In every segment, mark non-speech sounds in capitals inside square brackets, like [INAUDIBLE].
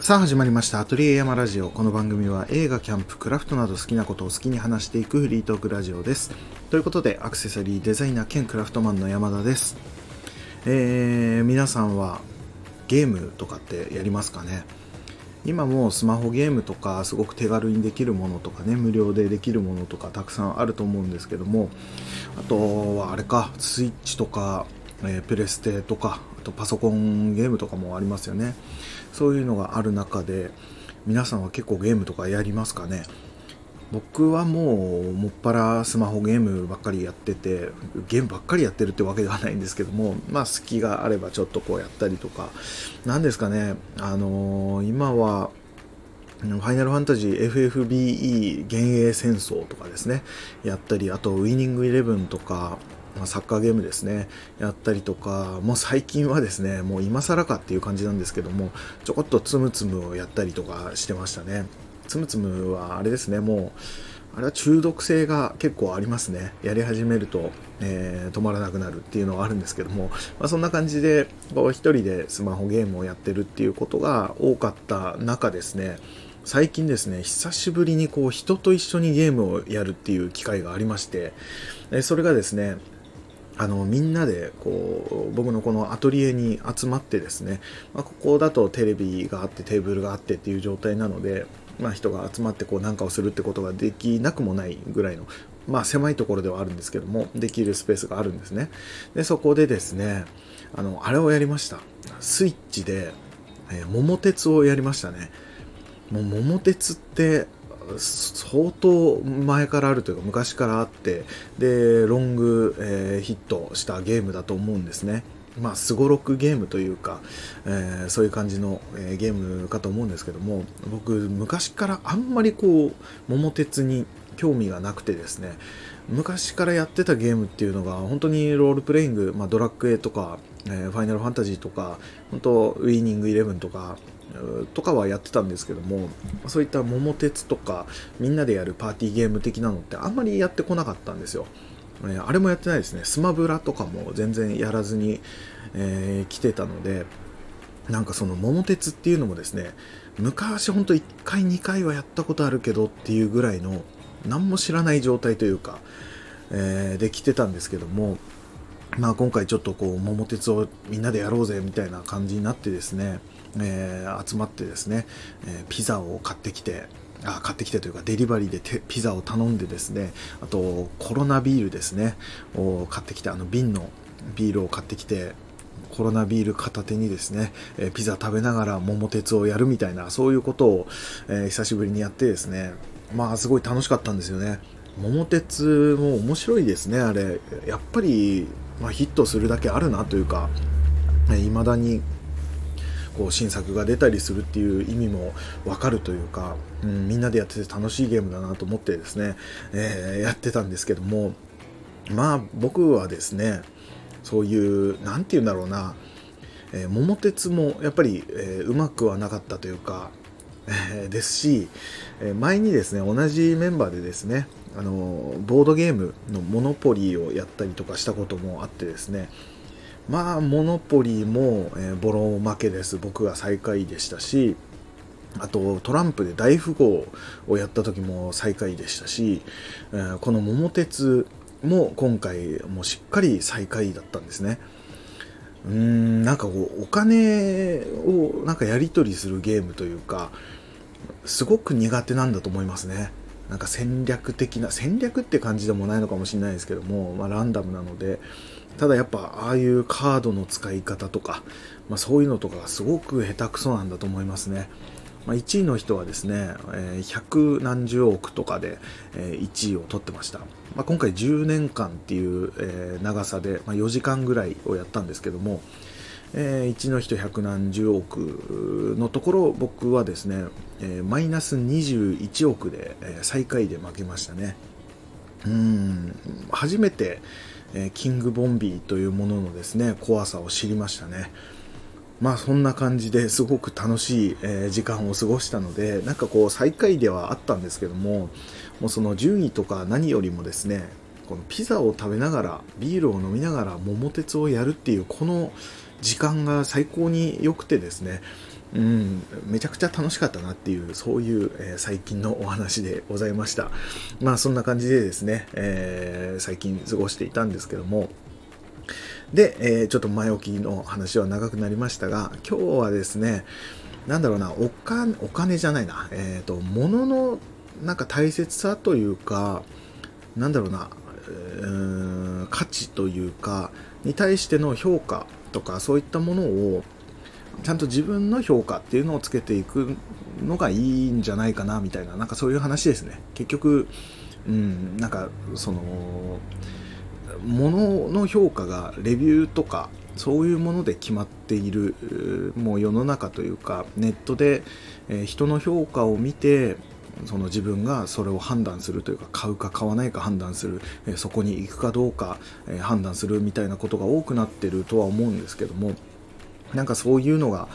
さあ始まりました。アトリエ山ラジオ。この番組は映画キャンプクラフトなど好きなことを好きに話していくフリートークラジオです。ということでアクセサリーデザイナー兼クラフトマンの山田です。えー、皆さんはゲームとかってやりますかね？今もスマホゲームとかすごく手軽にできるものとかね無料でできるものとかたくさんあると思うんですけどもあとはあれかスイッチとか、えー、プレステとかあとパソコンゲームとかもありますよね。そういうのがある中で皆さんは結構ゲームとかやりますかね？僕はもうもっぱらスマホゲームばっかりやっててゲームばっかりやってるってわけではないんですけども [LAUGHS] まあ隙があればちょっとこうやったりとか。何ですかねあのー、今はファイナルファンタジー FFBE 幻影戦争とかですねやったりあとウィニングイレブンとかま、サッカーゲームですねやったりとかもう最近はですねもう今更かっていう感じなんですけどもちょこっとつむつむをやったりとかしてましたね。つむつむはあれですねもうあれは中毒性が結構ありますね。やり始めると、えー、止まらなくなるっていうのはあるんですけども、まあ、そんな感じでこう一人でスマホゲームをやってるっていうことが多かった中ですね。最近ですね久しぶりにこう人と一緒にゲームをやるっていう機会がありましてそれがですねあのみんなでこう僕のこのアトリエに集まってですね、まあ、ここだとテレビがあってテーブルがあってっていう状態なので、まあ、人が集まってこう何かをするってことができなくもないぐらいの、まあ、狭いところではあるんですけどもできるスペースがあるんですね。でそこでですねあのあれをやりました。スイッチで、えー、桃鉄をやりましたね。もう桃鉄って相当前からあるというか昔からあってでロング、えー、ヒットしたゲームだと思うんですね。まあ、すごろくゲームというか、えー、そういう感じの、えー、ゲームかと思うんですけども僕昔からあんまりこう桃鉄に興味がなくてですね昔からやってたゲームっていうのが本当にロールプレイング、まあ、ドラッグ A とか、えー、ファイナルファンタジーとか本当ウィーニングイレブンとかとかはやってたんですけどもそういった桃鉄とかみんなでやるパーティーゲーム的なのってあんまりやってこなかったんですよ。あれもやってないですね。スマブラとかも全然やらずに、えー、来てたので、なんかその桃鉄っていうのもですね、昔ほんと1回2回はやったことあるけどっていうぐらいの何も知らない状態というか、えー、で来てたんですけども、まあ今回ちょっとこう桃鉄をみんなでやろうぜみたいな感じになってですね、えー、集まってですね、え、ピザを買ってきてあ買ってきてというかデリバリーでピザを頼んでですねあとコロナビールですねを買ってきてあの瓶のビールを買ってきてコロナビール片手にですね、えピザ食べながら桃鉄をやるみたいなそういうことを、え久しぶりにやってですねまあすごい楽しかったんですよね。桃鉄も面白いですねあれ。やっぱり、まあ、ヒットするだけあるなというかいまだにこう新作が出たりするっていう意味もわかるというか、うん、みんなでやってて楽しいゲームだなと思ってですね、えー、やってたんですけどもまあ僕はですねそういう何て言うんだろうな、えー、桃鉄もやっぱり、えー、うまくはなかったというか、えー、ですし、え前にですね同じメンバーでですねあのボードゲームのモノポリーをやったりとかしたこともあってですねまあモノポリも、えー、ボロ負けです。僕が最下位でしたしあとトランプで大富豪をやった時も最下位でしたし、えー、この桃鉄も今回もしっかり最下位だったんですね。うーんなんかこうお金をなんかやり取りするゲームというかすごく苦手なんだと思いますね。なんか戦略的な戦略って感じでもないのかもしれないですけども、まあ、ランダムなのでただやっぱああいうカードの使い方とか、まあ、そういうのとかがすごく下手くそなんだと思いますね。まあ、1位の人はですね、えー、百何十億とかで、え、1位を取ってました。まあ、今回10年間っていう、え、長さで、ま、4時間ぐらいをやったんですけども、えー、1の人百何十億のところ僕はですね、えー、マイナス21億で、えー、最下位で負けましたね。うん初めて、えキングボンビーというもののですね怖さを知りましたね。まあそんな感じですごく楽しい、え時間を過ごしたのでなんかこう最下位ではあったんですけどももうその順位とか何よりもですねこのピザを食べながらビールを飲みながら桃鉄をやるっていうこの時間が最高に良くてですねうん、めちゃくちゃ楽しかったなっていう、そういう、えー、最近のお話でございました。まあそんな感じでですね、えー、最近過ごしていたんですけども、で、えー、ちょっと前置きの話は長くなりましたが、今日はですね、なんだろうな、お金、お金じゃないな、えっ、と、物のなんか大切さというか、なんだろうな、うー価値というか、に対しての評価とか、そういったものを、ちゃんと自分の評価っていうのをつけていくのがいいんじゃないかなみたいななんかそういう話ですね。結局うんなんかそのものの評価がレビューとかそういうもので決まっているもう世の中というかネットで、え人の評価を見てその自分がそれを判断するというか買うか買わないか判断する、えそこに行くかどうか、え判断するみたいなことが多くなってるとは思うんですけどもなんかそういうのが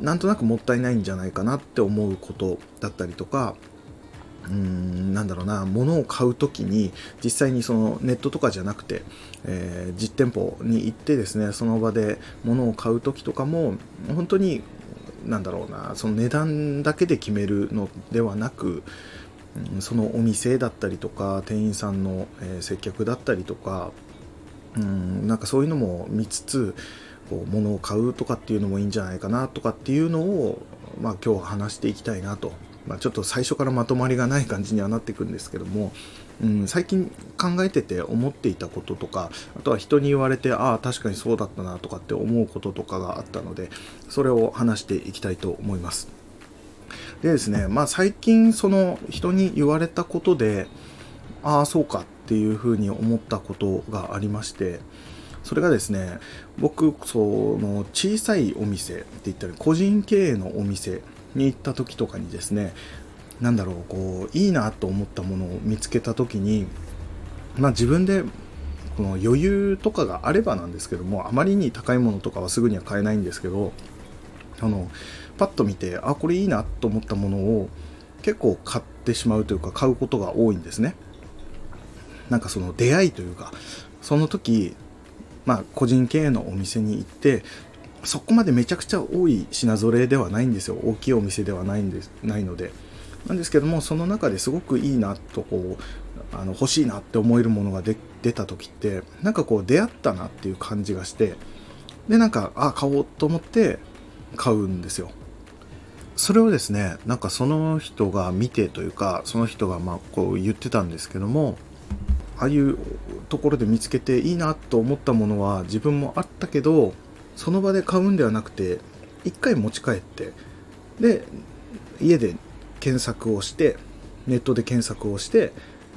なんとなくもったいないんじゃないかなって思うことだったりとかうーんなんだろうな物を買う時に実際にそのネットとかじゃなくて、えー、実店舗に行ってですねその場で物を買う時とかも本当になんだろうなその値段だけで決めるのではなくそのお店だったりとか店員さんの、接客だったりとかうんなんかそういうのも見つつこう物を買うとかっていうのもいいんじゃないかなとかっていうのを、まあ、今日話していきたいなと、まあ、ちょっと最初からまとまりがない感じにはなっていくんですけども、うん、最近考えてて思っていたこととかあとは人に言われてああ確かにそうだったなとかって思うこととかがあったのでそれを話していきたいと思います。でですね、まあ最近その人に言われたことでああそうかっていうふうに思ったことがありましてそれがですね僕その小さいお店って言ったら個人経営のお店に行った時とかにですね何だろうこういいなと思ったものを見つけた時にまあ自分でこの余裕とかがあればなんですけどもあまりに高いものとかはすぐには買えないんですけどあのパッと見てあこれいいなと思ったものを結構買ってしまうというか買うことが多いんですね。なんかその出会いというかその時まあ、個人経営のお店に行ってそこまでめちゃくちゃ多い品揃えではないんですよ。大きいお店ではないんですないので。なんですけどもその中ですごくいいなとこうあの欲しいなって思えるものが出た時ってなんかこう出会ったなっていう感じがしてでなんかあ買おうと思って買うんですよ。それをですねなんかその人が見てというかその人がまあこう言ってたんですけどもああいうところで見つけていいなと思ったものは自分もあったけどその場で買うんではなくて一回持ち帰ってで家で検索をしてネットで検索をして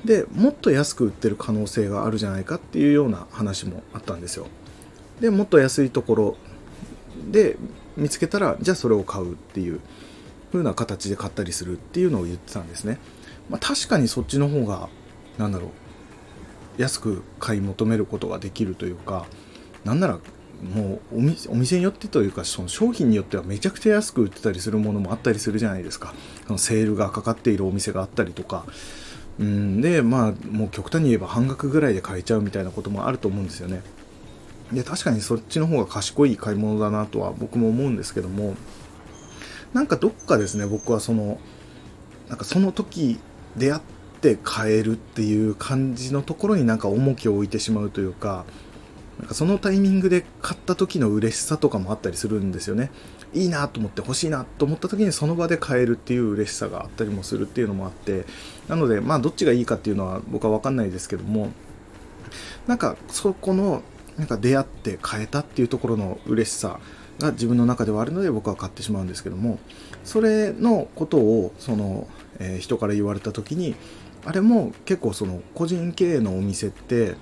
でもっと安く売ってる可能性があるじゃないかっていうような話もあったんですよ。でもっと安いところで見つけたらじゃあそれを買うっていう風な形で買ったりするっていうのを言ってたんですね、まあ、確かにそっちの方が何だろう安く買い求めることができるというかなんならもうお店によってというかその商品によってはめちゃくちゃ安く売ってたりするものもあったりするじゃないですか。そのセールがかかっているお店があったりとか。うんでまあもう極端に言えば半額ぐらいで買えちゃうみたいなこともあると思うんですよね。で確かにそっちの方が賢い買い物だなとは僕も思うんですけどもなんかどっかですね僕はそのなんかその時出会っって買えるっていう感じのところになんか重きを置いてしまうというかなんかそのタイミングで買った時の嬉しさとかもあったりするんですよね。いいなと思って欲しいなと思った時にその場で買えるっていう嬉しさがあったりもするっていうのもあってなのでまあどっちがいいかっていうのは僕は分かんないですけどもなんかそこのなんか出会って買えたっていうところの嬉しさが自分の中ではあるので僕は買ってしまうんですけどもそれのことをその、えー、人から言われた時にあれも結構その個人経営のお店って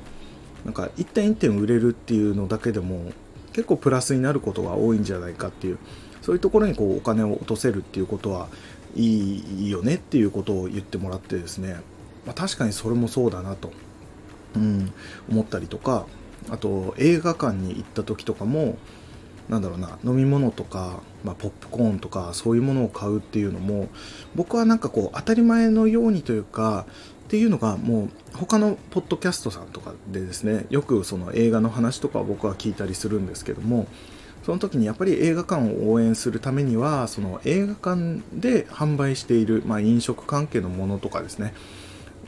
なんか1点1点売れるっていうのだけでも結構プラスになることが多いんじゃないかっていうそういうところにこうお金を落とせるっていうことはいいよねっていうことを言ってもらってですね、まあ、確かにそれもそうだなと、うん、思ったりとかあと映画館に行った時とかもなんだろうな飲み物とか、まあ、ポップコーンとかそういうものを買うっていうのも僕はなんかこう当たり前のようにというかっていうのがもう他のポッドキャストさんとかでですねよくその映画の話とか僕は聞いたりするんですけどもその時にやっぱり映画館を応援するためにはその映画館で販売している、まあ、飲食関係のものとかですね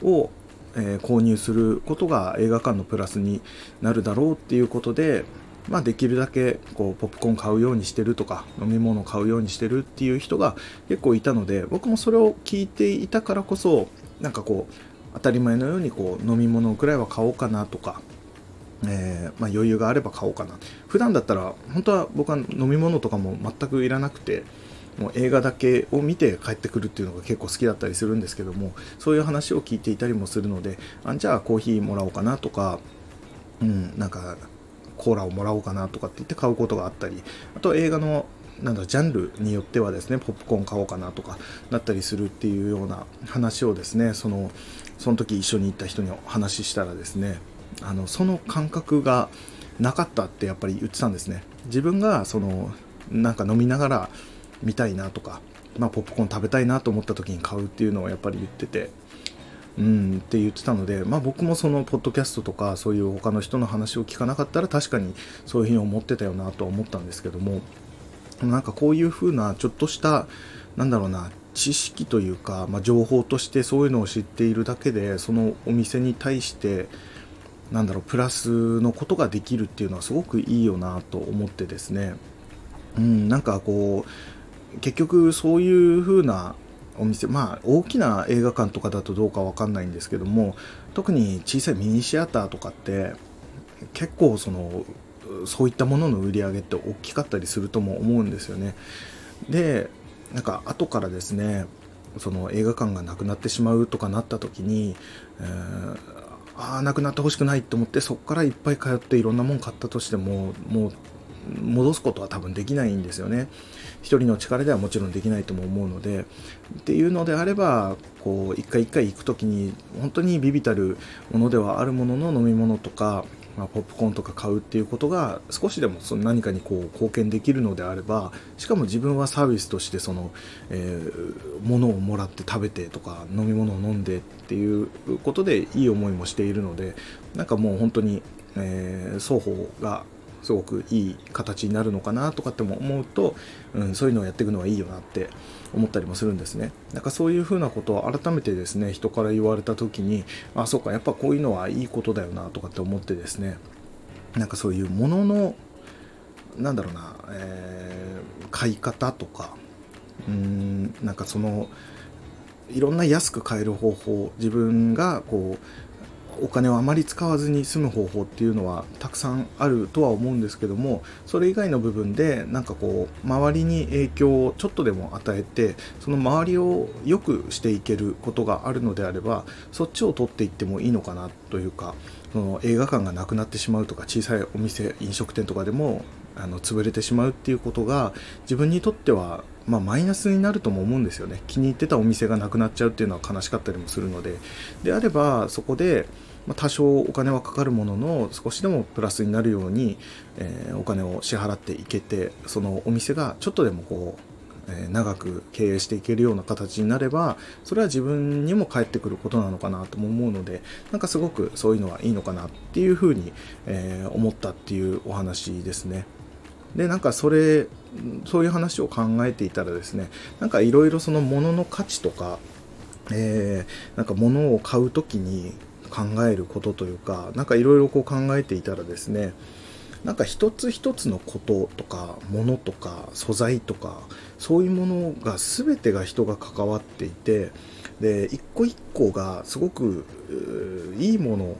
を、えー、購入することが映画館のプラスになるだろうっていうことで、まあ、できるだけこうポップコーン買うようにしてるとか飲み物買うようにしてるっていう人が結構いたので僕もそれを聞いていたからこそなんかこう当たり前のようにこう飲み物くらいは買おうかなとかえー、まあ、余裕があれば買おうかな。普段だったら本当は僕は飲み物とかも全くいらなくてもう映画だけを見て帰ってくるっていうのが結構好きだったりするんですけどもそういう話を聞いていたりもするのであじゃあコーヒーもらおうかなとか、うん、なんかコーラをもらおうかなとかって言って買うことがあったりあと映画のなんだジャンルによってはですねポップコーン買おうかなとかなったりするっていうような話をですねそのその時一緒に行った人にお話したらですねあのその感覚がなかったってやっぱり言ってたんですね。自分がそのなんか飲みながら見たいなとか、まあ、ポップコーン食べたいなと思った時に買うっていうのをやっぱり言っててうんって言ってたので、まあ、僕もそのポッドキャストとかそういう他の人の話を聞かなかったら確かにそういうふうに思ってたよなとは思ったんですけどもなんかこういうふうなちょっとしたなんだろうな知識というか、まあ、情報としてそういうのを知っているだけでそのお店に対してなんだろうプラスのことができるっていうのはすごくいいよなと思ってですね。うんなんかこう結局そういう風なお店まあ大きな映画館とかだとどうかわかんないんですけども特に小さいミニシアターとかって結構そのそういったものの売り上げって大きかったりするとも思うんですよね。でなんか後からですねその映画館がなくなってしまうとかなった時に、えー、ああなくなってほしくないと思ってそこからいっぱい通っていろんなもん買ったとしてももう戻すことは多分できないんですよね。一人の力ではもちろんできないとも思うのでっていうのであればこう一回一回行く時に本当にビビたるものではあるものの飲み物とかまあ、ポップコーンとか買うっていうことが少しでもその何かにこう貢献できるのであればしかも自分はサービスとしてその、えー、物をもらって食べてとか飲み物を飲んでっていうことでいい思いもしているのでなんかもう本当に、えー、双方がすごくいい形になるのかなとかっても思うと、うん、そういうのをやっていくのはいいよなって思ったりもするんですね。なんかそういうふうなことを改めてですね人から言われた時にあそうかやっぱこういうのはいいことだよなとかって思ってですねなんかそういうもののなんだろうな、えー、買い方とかうんなんかそのいろんな安く買える方法自分がこうお金をあまり使わずに済む方法っていうのはたくさんあるとは思うんですけどもそれ以外の部分でなんかこう周りに影響をちょっとでも与えてその周りを良くしていけることがあるのであればそっちを取っていってもいいのかなというかその映画館がなくなってしまうとか小さいお店飲食店とかでもあの潰れてしまうっていうことが自分にとってはまあ、マイナスになるとも思うんですよね。気に入ってたお店がなくなっちゃうっていうのは悲しかったりもするので。であればそこでま多少お金はかかるものの少しでもプラスになるように、えー、お金を支払っていけてそのお店がちょっとでもこう、えー、長く経営していけるような形になればそれは自分にも返ってくることなのかなとも思うのでなんかすごくそういうのはいいのかなっていうふうに、えー、思ったっていうお話ですね。でなんかそれそういう話を考えていたらですねなんかいろいろその物の価値とか、えー、なんか物を買う時に考えることというか何かいろいろ考えていたらですねなんか一つ一つのこととかものとか素材とかそういうものが全てが人が関わっていてで一個一個がすごくいいもの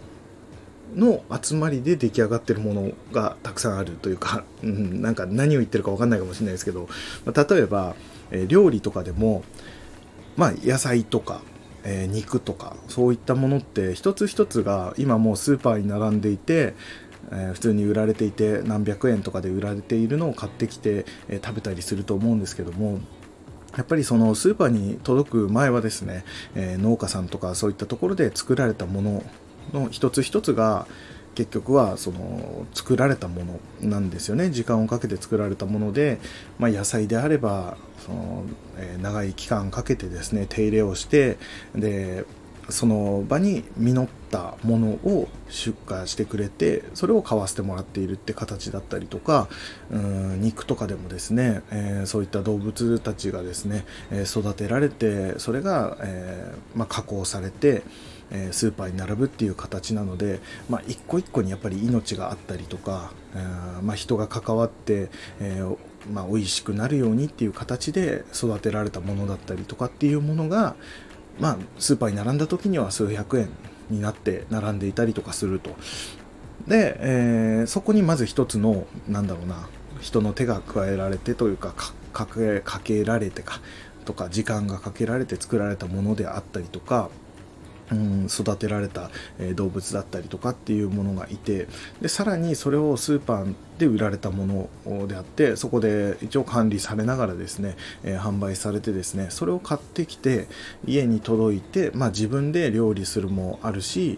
の集まりで出来上がってるものがたくさんあるというか、[LAUGHS] うん、なんか何を言ってるか分かんないかもしれないですけど、ま例えば、え料理とかでも、まあ、野菜とかえー、肉とかそういったものって一つ一つが今もうスーパーに並んでいて、えー、普通に売られていて何百円とかで売られているのを買ってきて、えー、食べたりすると思うんですけどもやっぱりそのスーパーに届く前はですね、え農家さんとかそういったところで作られたものの一つ一つが結局はその作られたものなんですよね。時間をかけて作られたもので、まあ、野菜であればその、えー、長い期間かけてですね手入れをしてでその場に実ったものを出荷してくれてそれを買わせてもらっているって形だったりとかうん肉とかでもですね、えー、そういった動物たちがですね、え、育てられてそれが、えー、まあ、加工されてえスーパーに並ぶっていう形なので、まあ、一個一個にやっぱり命があったりとか、えまあ、人が関わって、えーまあ、美味しくなるようにっていう形で育てられたものだったりとかっていうものが、まあ、スーパーに並んだ時には数百円になって並んでいたりとかすると。で、えー、そこにまず一つの、なんだろうな、人の手が加えられてというか、かけられてか、とか、時間がかけられて作られたものであったりとか、うん、育てられた、え動物だったりとかっていうものがいてでさらにそれをスーパーで売られたものであってそこで一応管理されながらですね、え、販売されてですねそれを買ってきて家に届いて、まあ、自分で料理するもあるし、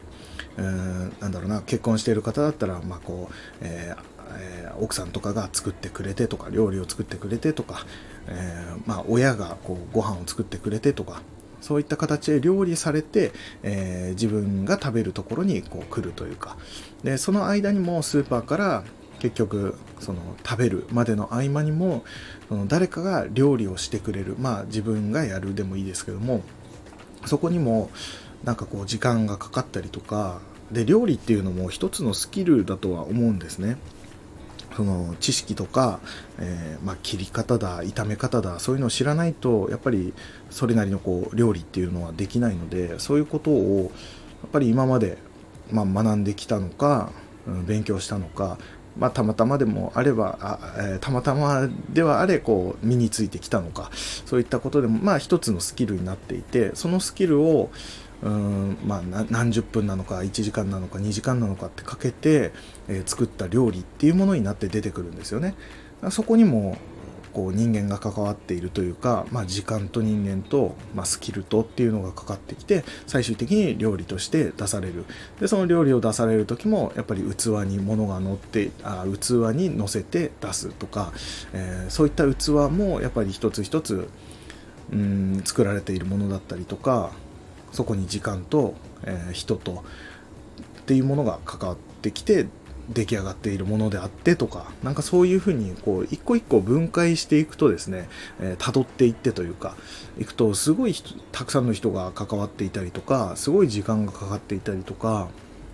えー、なんだろうな結婚している方だったら、まあこうえーえー、奥さんとかが作ってくれてとか料理を作ってくれてとか、えー、まあ、親がこうご飯を作ってくれてとかそういった形で料理されて、えー、自分が食べるところにこう来るというか。でその間にもスーパーから結局その食べるまでの合間にもその誰かが料理をしてくれる。まあ自分がやるでもいいですけどもそこにもなんかこう時間がかかったりとか。で料理っていうのも一つのスキルだとは思うんですね。その知識とか、えー、まあ、切り方だ炒め方だそういうのを知らないとやっぱりそれなりのこう料理っていうのはできないのでそういうことをやっぱり今まで、まあ、学んできたのか、うん、勉強したのか、まあ、たまたまでもあればあ、えー、たまたまではあれこう身についてきたのかそういったことでもまあ一つのスキルになっていてそのスキルをうんまあ、何十分なのか1時間なのか2時間なのかってかけて、え、作った料理っていうものになって出てくるんですよね。そこにもこう人間が関わっているというか、まあ、時間と人間と、まあ、スキルとっていうのがかかってきて最終的に料理として出されるでその料理を出される時もやっぱり器に物が乗ってあ器に乗せて出すとか、えー、そういった器もやっぱり一つ一つうん作られているものだったりとかそこに時間と、えー、人とっていうものが関わってきて出来上がっているものであってとか、なんかそういうふうに、こう、一個一個分解していくとですね、えー、辿っていってというか、いくと、すごいたくさんの人が関わっていたりとか、すごい時間がかかっていたりとか、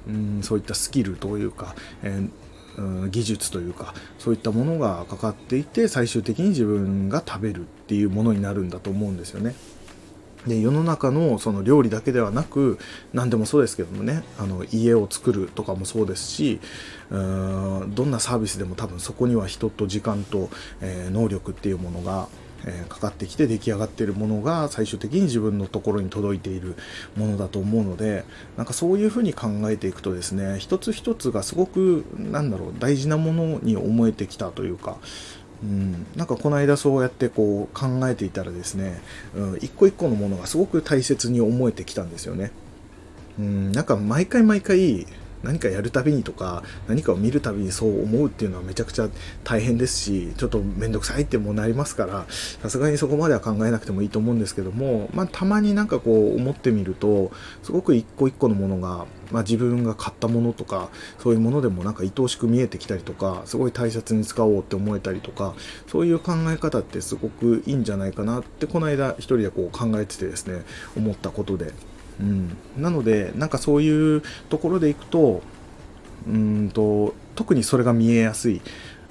うん、そういったスキルというか、えー、技術というか、そういったものがかかっていて、最終的に自分が食べるっていうものになるんだと思うんですよね。で世の中のその料理だけではなく何でもそうですけどもねあの家を作るとかもそうですしうーんどんなサービスでも多分そこには人と時間と、えー、能力っていうものがえー、かかってきて出来上がっているものが最終的に自分のところに届いているものだと思うのでなんかそういうふうに考えていくとですね一つ一つがすごくなんだろう大事なものに思えてきたというかうん、なんかこの間そうやってこう考えていたらですね、うん、一個一個のものがすごく大切に思えてきたんですよね。うん、なんか毎回毎回何かやるたびにとか何かを見るたびにそう思うっていうのはめちゃくちゃ大変ですしちょっと面倒くさいってもなりますからさすがにそこまでは考えなくてもいいと思うんですけども、まあ、たまになんかこう思ってみるとすごく一個一個のものが、まあ、自分が買ったものとかそういうものでもなんか愛おしく見えてきたりとかすごい大切に使おうって思えたりとかそういう考え方ってすごくいいんじゃないかなってこの間一人でこう考えててですね思ったことで。うん、なのでなんかそういうところでいくとうんと特にそれが見えやすい、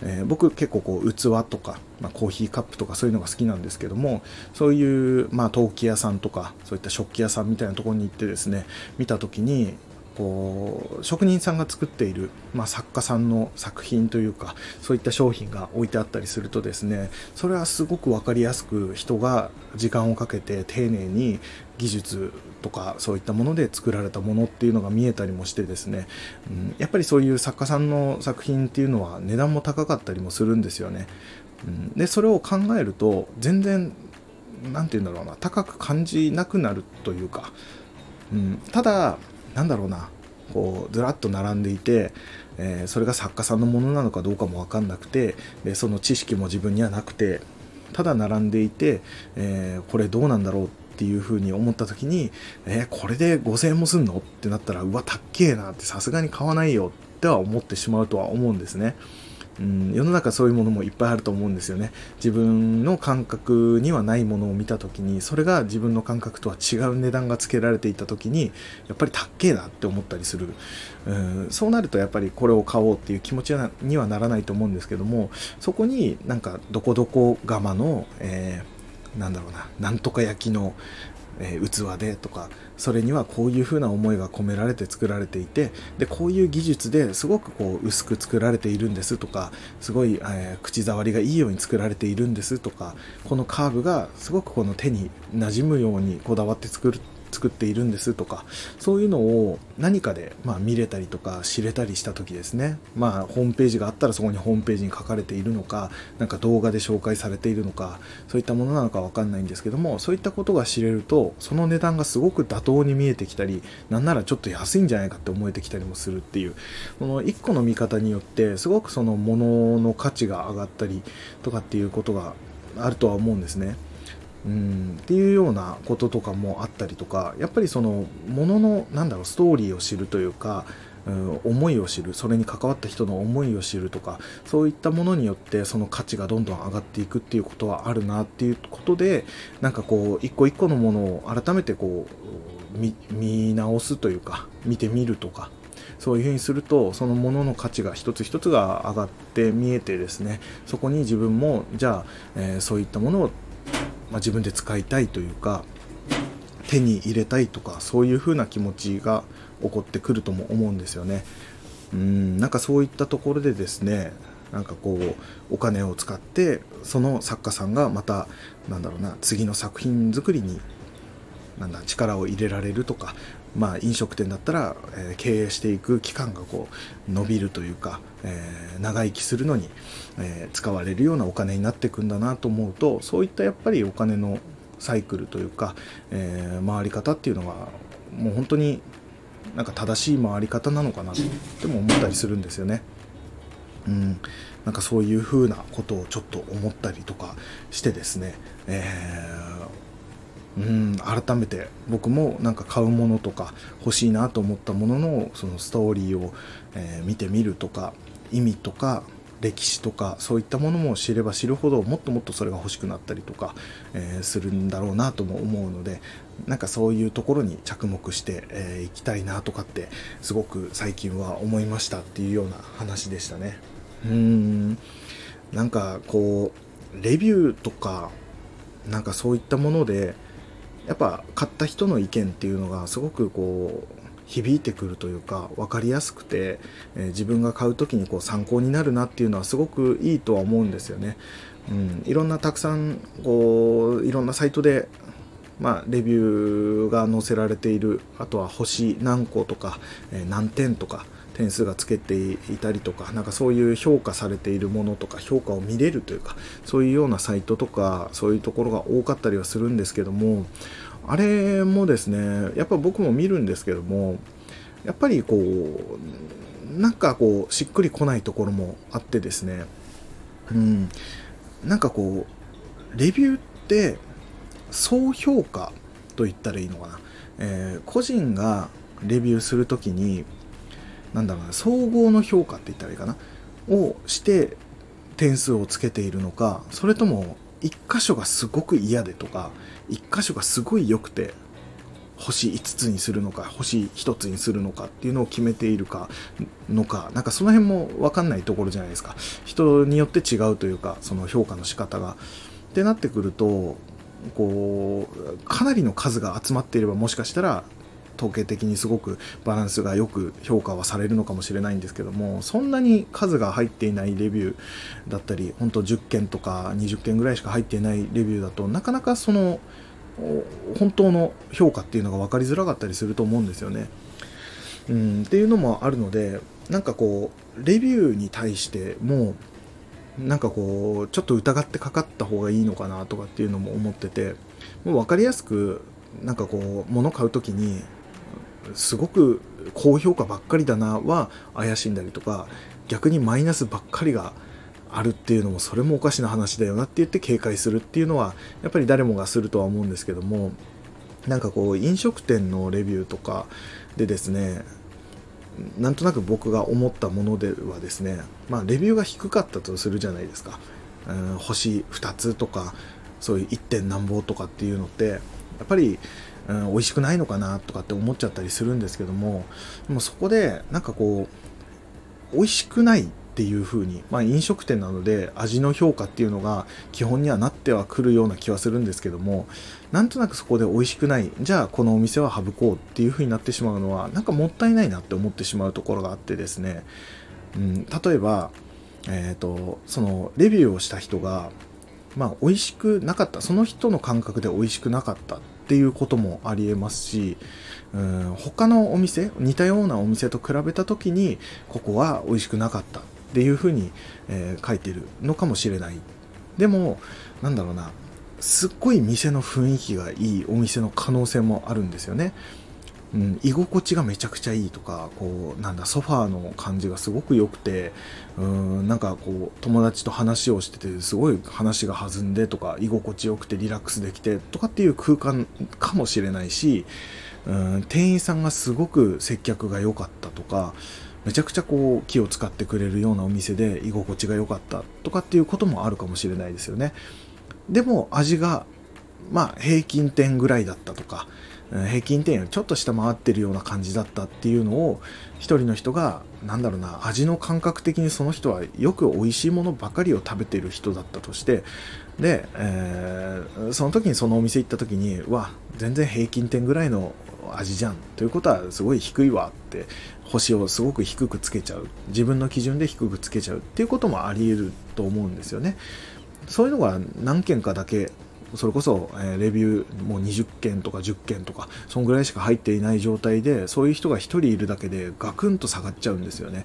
えー、僕結構こう器とか、まあ、コーヒーカップとかそういうのが好きなんですけどもそういう、まあ、陶器屋さんとかそういった食器屋さんみたいなところに行ってですね見た時にこう職人さんが作っている、まあ、作家さんの作品というかそういった商品が置いてあったりするとですねそれはすごく分かりやすく人が時間をかけて丁寧に技術とかそういったもので作られたものっていうのが見えたりもしてですね、うん、やっぱりそういう作家さんの作品っていうのは値段も高かったりもするんですよね。うん、でそれを考えると全然何て言うんだろうな高く感じなくなるというか、うん、ただなんだろうなこうずらっと並んでいて、えー、それが作家さんのものなのかどうかも分かんなくてでその知識も自分にはなくてただ並んでいて、えー、これどうなんだろうっていうふうに思った時に、えー、これで5000円もすんの？ってなったらうわたっけえなってさすがに買わないよっては思ってしまうとは思うんですね。うん、世の中そういうものもいっぱいあると思うんですよね。自分の感覚にはないものを見た時にそれが自分の感覚とは違う値段がつけられていた時にやっぱりたっけえなって思ったりする、うん、そうなるとやっぱりこれを買おうっていう気持ちにはならないと思うんですけどもそこになんかどこどこ釜の、えー、なんだろうななんとか焼きのえー、器でとかそれにはこういうふうな思いが込められて作られていてでこういう技術ですごくこう薄く作られているんですとかすごい、えー、口触りがいいように作られているんですとかこのカーブがすごくこの手に馴染むようにこだわって作る作っているんですとかそういうのを何かで、まあ、見れたりとか知れたりした時ですねまあホームページがあったらそこにホームページに書かれているのか何か動画で紹介されているのかそういったものなのか分かんないんですけどもそういったことが知れるとその値段がすごく妥当に見えてきたりなんならちょっと安いんじゃないかって思えてきたりもするっていうこの1個の見方によってすごくその物の価値が上がったりとかっていうことがあるとは思うんですね。うん。っていうようなこととかもあったりとかやっぱりそのもののなんだろうストーリーを知るというか、うん、思いを知るそれに関わった人の思いを知るとかそういったものによってその価値がどんどん上がっていくっていうことはあるなっていうことでなんかこう一個一個のものを改めてこう見直すというか見てみるとかそういうふうにするとそのものの価値が一つ一つが上がって見えてですねそこに自分もじゃあ、えー、そういったものをまあ、自分で使いたいというか手に入れたいとかそういう風な気持ちが起こってくるとも思うんですよね。うんなんかそういったところでですねなんかこうお金を使ってその作家さんがまたなんだろうな次の作品作りになんだ力を入れられるとかまあ、飲食店だったら、えー、経営していく期間がこう伸びるというか、えー、長生きするのに、えー、使われるようなお金になっていくんだなと思うとそういったやっぱりお金のサイクルというか、え回り方っていうのがもう本当になんか正しい回り方なのかなっても思ったりするんですよね。うん、なんかそういうふうなことをちょっと思ったりとかしてですね、えーうん改めて僕もなんか買うものとか欲しいなと思ったもののそのストーリーを、えー、見てみるとか意味とか歴史とかそういったものも知れば知るほどもっともっとそれが欲しくなったりとか、えー、するんだろうなとも思うのでなんかそういうところに着目してい、えー、きたいなとかってすごく最近は思いましたっていうような話でしたね。うんなんかこうレビューとかなんかそういったものでやっぱ買った人の意見っていうのがすごくこう響いてくるというか分かりやすくて、え、自分が買う時にこう参考になるなっていうのはすごくいいとは思うんですよね。うん、いろんなたくさんこういろんなサイトでまあ、レビューが載せられているあとは星何個とか、えー、何点とか点数がつけていたりとかなんかそういう評価されているものとか評価を見れるというかそういうようなサイトとかそういうところが多かったりはするんですけどもあれもですねやっぱ僕も見るんですけどもやっぱりこうなんかこうしっくりこないところもあってですねうんなんかこうレビューって総評価と言ったらいいのかな、えー、個人がレビューするときになんだろうな総合の評価って言ったらいいかなをして点数をつけているのかそれとも1箇所がすごく嫌でとか1箇所がすごい良くて星5つにするのか星1つにするのかっていうのを決めているかのかなんかその辺も分かんないところじゃないですか。人によって違うというかその評価の仕方が。ってなってくるとこうかなりの数が集まっていればもしかしたら統計的にすごくバランスがよく評価はされるのかもしれないんですけどもそんなに数が入っていないレビューだったり本当10件とか20件ぐらいしか入っていないレビューだとなかなかその本当の評価っていうのが分かりづらかったりすると思うんですよね。うん、っていうのもあるのでなんかこうレビューに対してもなんかこうちょっと疑ってかかった方がいいのかなとかっていうのも思っててもう分かりやすくなんかこう物買う時にすごく高評価ばっかりだなは怪しんだりとか逆にマイナスばっかりがあるっていうのもそれもおかしな話だよなって言って警戒するっていうのはやっぱり誰もがするとは思うんですけどもなんかこう飲食店のレビューとかでですねなんとなく僕が思ったものではですね、まあ、レビューが低かったとするじゃないですか、うん、星2つとかそういう 1. 点なんぼとかっていうのってやっぱり、うん、美味しくないのかなとかって思っちゃったりするんですけどもでもそこでなんかこう美味しくないっていう風に、まあ、飲食店なので味の評価っていうのが基本にはなってはくるような気はするんですけどもなんとなくそこで美味しくないじゃあこのお店は省こうっていう風になってしまうのはなんかもったいないなって思ってしまうところがあってですね、うん、例えば、えーと、そのレビューをした人がまあ美味しくなかったその人の感覚で美味しくなかったっていうこともありえますしうん他のお店似たようなお店と比べた時にここは美味しくなかったっていうふうに、えー、書いてるのかもしれない。でもなんだろうなすっごい店の雰囲気がいいお店の可能性もあるんですよね。うん、居心地がめちゃくちゃいいとかこうなんだソファーの感じがすごく良くてうんなんかこう友達と話をしててすごい話が弾んでとか居心地よくてリラックスできてとかっていう空間かもしれないしうん店員さんがすごく接客が良かったとかめちゃくちゃこう気を使ってくれるようなお店で居心地が良かったとかっていうこともあるかもしれないですよね。でも味がまあ平均点ぐらいだったとか平均点よりちょっと下回ってるような感じだったっていうのを一人の人が何だろうな味の感覚的にその人はよく美味しいものばかりを食べてる人だったとしてで、えー、その時にそのお店行った時にわ全然平均点ぐらいの味じゃん。ということはすごい低いわって星をすごく低くつけちゃう。自分の基準で低くつけちゃうっていうこともあり得ると思うんですよね。そういうのが何件かだけそれこそ、えレビューもう20件とか10件とかそんぐらいしか入っていない状態でそういう人が1人いるだけでガクンと下がっちゃうんですよね。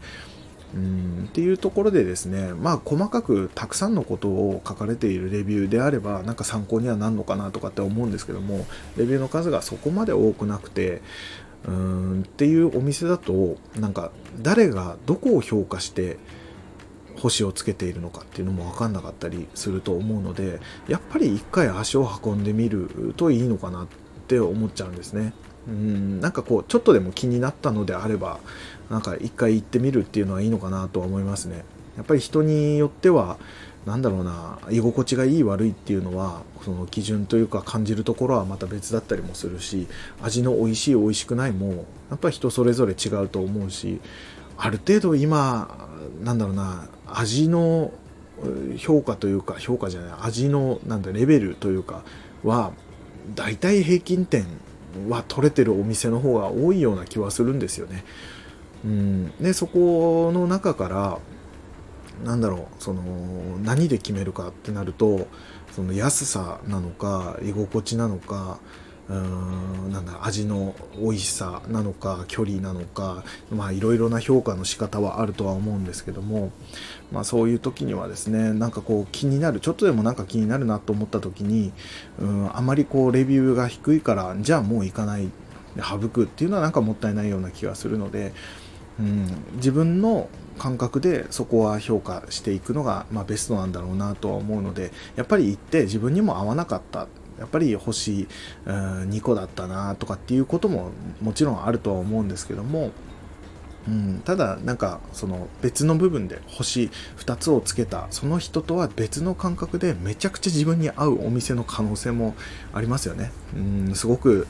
うんっていうところでですねまあ細かくたくさんのことを書かれているレビューであればなんか参考にはなるのかなとかって思うんですけどもレビューの数がそこまで多くなくてうーんっていうお店だとなんか誰がどこを評価して星をつけているのかっていうのも分かんなかったりすると思うのでやっぱり一回足を運んでみるといいのかなって思っちゃうんですね。うんなんかこうちょっとでも気になったのであればなんか一回行ってみるっていうのはいいのかなとは思いますね。やっぱり人によってはなんだろうな居心地がいい悪いっていうのはその基準というか感じるところはまた別だったりもするし味の美味しい美味しくないもやっぱり人それぞれ違うと思うしある程度今なんだろうな味の評価というか評価じゃない味のなんだレベルというかは大体平均点は取れてるお店の方が多いような気はするんですよね。うん、でそこの中からなんだろうその何で決めるかってなるとその安さなのか居心地なのかうんなんだ味の美味しさなのか距離なのかまあいろいろな評価の仕方はあるとは思うんですけどもまあそういう時にはですねなんかこう気になるちょっとでもなんか気になるなと思った時にうんあまりこうレビューが低いからじゃあもう行かない省くっていうのはなんかもったいないような気がするのでうん自分の感覚でそこは評価していくのが、まあ、ベストなんだろうなとは思うのでやっぱり行って自分にも合わなかった。やっぱり星2個だったなとかっていうことももちろんあるとは思うんですけども、うん、ただなんかその別の部分で星2つをつけたその人とは別の感覚でめちゃくちゃ自分に合うお店の可能性もありますよね。うん、すごく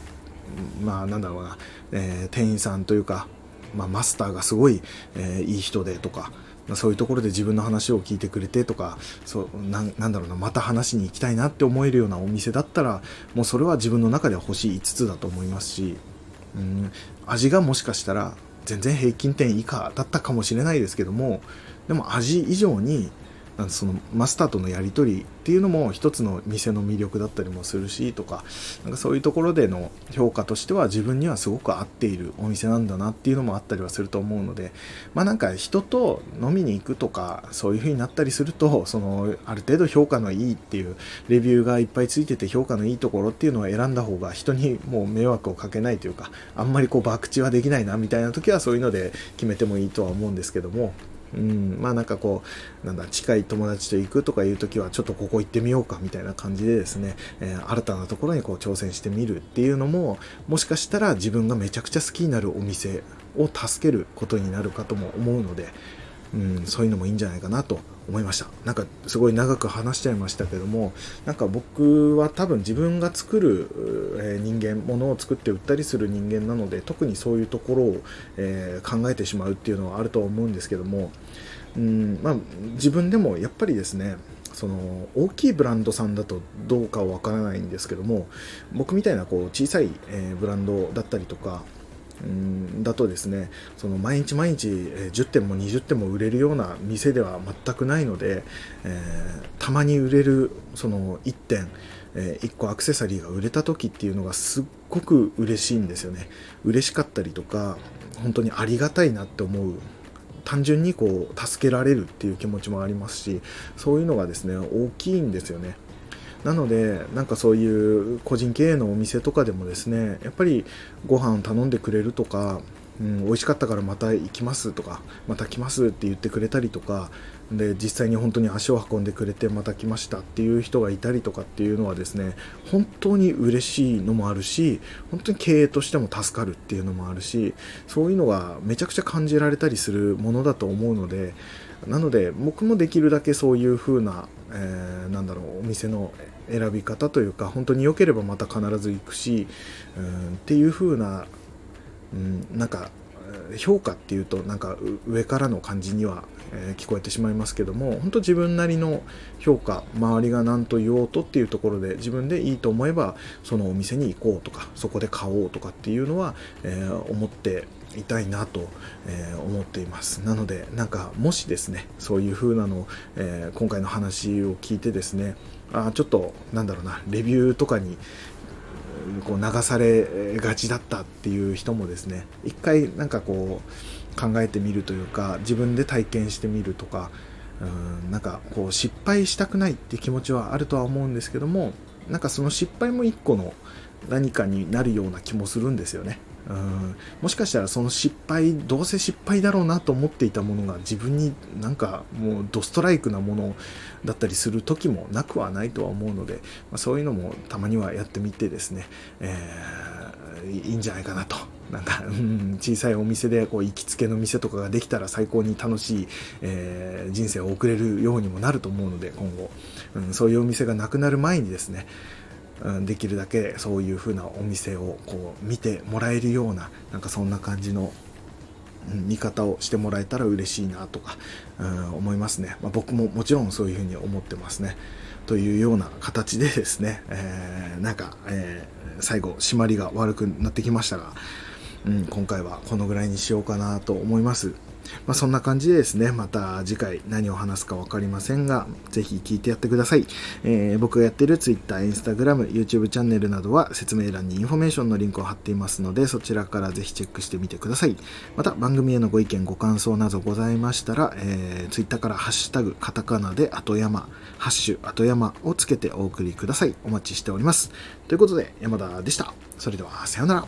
まあなんだろうな、えー、店員さんというか、まあ、マスターがすごい、えー、いい人でとか、そういうところで自分の話を聞いてくれてとかそうなんだろうなまた話に行きたいなって思えるようなお店だったらもうそれは自分の中では星5つだと思いますし、うん、味がもしかしたら全然平均点以下だったかもしれないですけどもでも味以上にそのマスターとのやり取りっていうのも一つの店の魅力だったりもするしとかなんかそういうところでの評価としては自分にはすごく合っているお店なんだなっていうのもあったりはすると思うのでまあなんか人と飲みに行くとかそういう風になったりするとそのある程度評価のいいっていうレビューがいっぱいついてて評価のいいところっていうのを選んだ方が人にもう迷惑をかけないというかあんまりこう博打はできないなみたいな時はそういうので決めてもいいとは思うんですけども。うん、まあなんかこう、なんだ、近い友達と行くとかいう時は、ちょっとここ行ってみようかみたいな感じでですね、えー、新たなところにこう挑戦してみるっていうのも、もしかしたら自分がめちゃくちゃ好きになるお店を助けることになるかとも思うので、うん、そういうのもいいんじゃないかなと思いました。なんかすごい長く話しちゃいましたけどもなんか僕は多分自分が作る、え人間ものを作って売ったりする人間なので特にそういうところを、えー、考えてしまうっていうのはあると思うんですけどもうんまあ、自分でもやっぱりですねその大きいブランドさんだとどうかはわからないんですけども僕みたいなこう小さい、えブランドだったりとかうんだとですねその毎日毎日10点も20点も売れるような店では全くないので、えー、たまに売れるその1点、えー、1個アクセサリーが売れた時っていうのがすっごく嬉しいんですよね。嬉しかったりとか本当にありがたいなって思う単純にこう助けられるっていう気持ちもありますしそういうのがですね大きいんですよね。なのでなんかそういう個人経営のお店とかでもですねやっぱりご飯頼んでくれるとかうん、美味しかったからまた行きますとかまた来ますって言ってくれたりとかで実際に本当に足を運んでくれてまた来ましたっていう人がいたりとかっていうのはですね本当に嬉しいのもあるし本当に経営としても助かるっていうのもあるしそういうのがめちゃくちゃ感じられたりするものだと思うのでなので僕もできるだけそういう風な、えー、なんだろうお店の選び方というか本当に良ければまた必ず行くし、うん、っていう風なうん、なんか評価っていうとなんか上からの感じには、え、聞こえてしまいますけども本当自分なりの評価周りが何と言おうとっていうところで自分でいいと思えばそのお店に行こうとかそこで買おうとかっていうのは、え、思っていたいなと、え、思っています。なのでなんかもしですねそういう風なの、え今回の話を聞いてですねあちょっとなんだろうなレビューとかにこう流されがちだったっていう人もですね一回なんかこう考えてみるというか自分で体験してみるとかうんなんかこう失敗したくないって気持ちはあるとは思うんですけどもなんかその失敗も一個の何かになるような気もするんですよね。うん。もしかしたらその失敗どうせ失敗だろうなと思っていたものが自分になんかもうドストライクなものだったりする時もなくはないとは思うので、まあ、そういうのもたまにはやってみてですね、えー、いいんじゃないかなと。なんか、[LAUGHS] うん、小さいお店でこう行きつけの店とかができたら最高に楽しい、えー、人生を送れるようにもなると思うので今後、うん、そういうお店がなくなる前にですねできるだけそういう風なお店をこう見てもらえるようななんかそんな感じの見方をしてもらえたら嬉しいなとか、うん、思いますね、まあ、僕ももちろんそういうふうに思ってますね。というような形でですね、えー、なんか、えー、最後締まりが悪くなってきましたが、うん、今回はこのぐらいにしようかなと思います。まあ、そんな感じでですね、また次回何を話すか分かりませんが、ぜひ聞いてやってください。えー、僕がやってる Twitter、Instagram、YouTube チャンネルなどは説明欄にインフォメーションのリンクを貼っていますので、そちらからぜひチェックしてみてください。また番組へのご意見、ご感想などございましたら、えー、Twitter からハッシュタグ、カタカナで後山、ハッシュ後山をつけてお送りください。お待ちしております。ということで、山田でした。それでは、さようなら。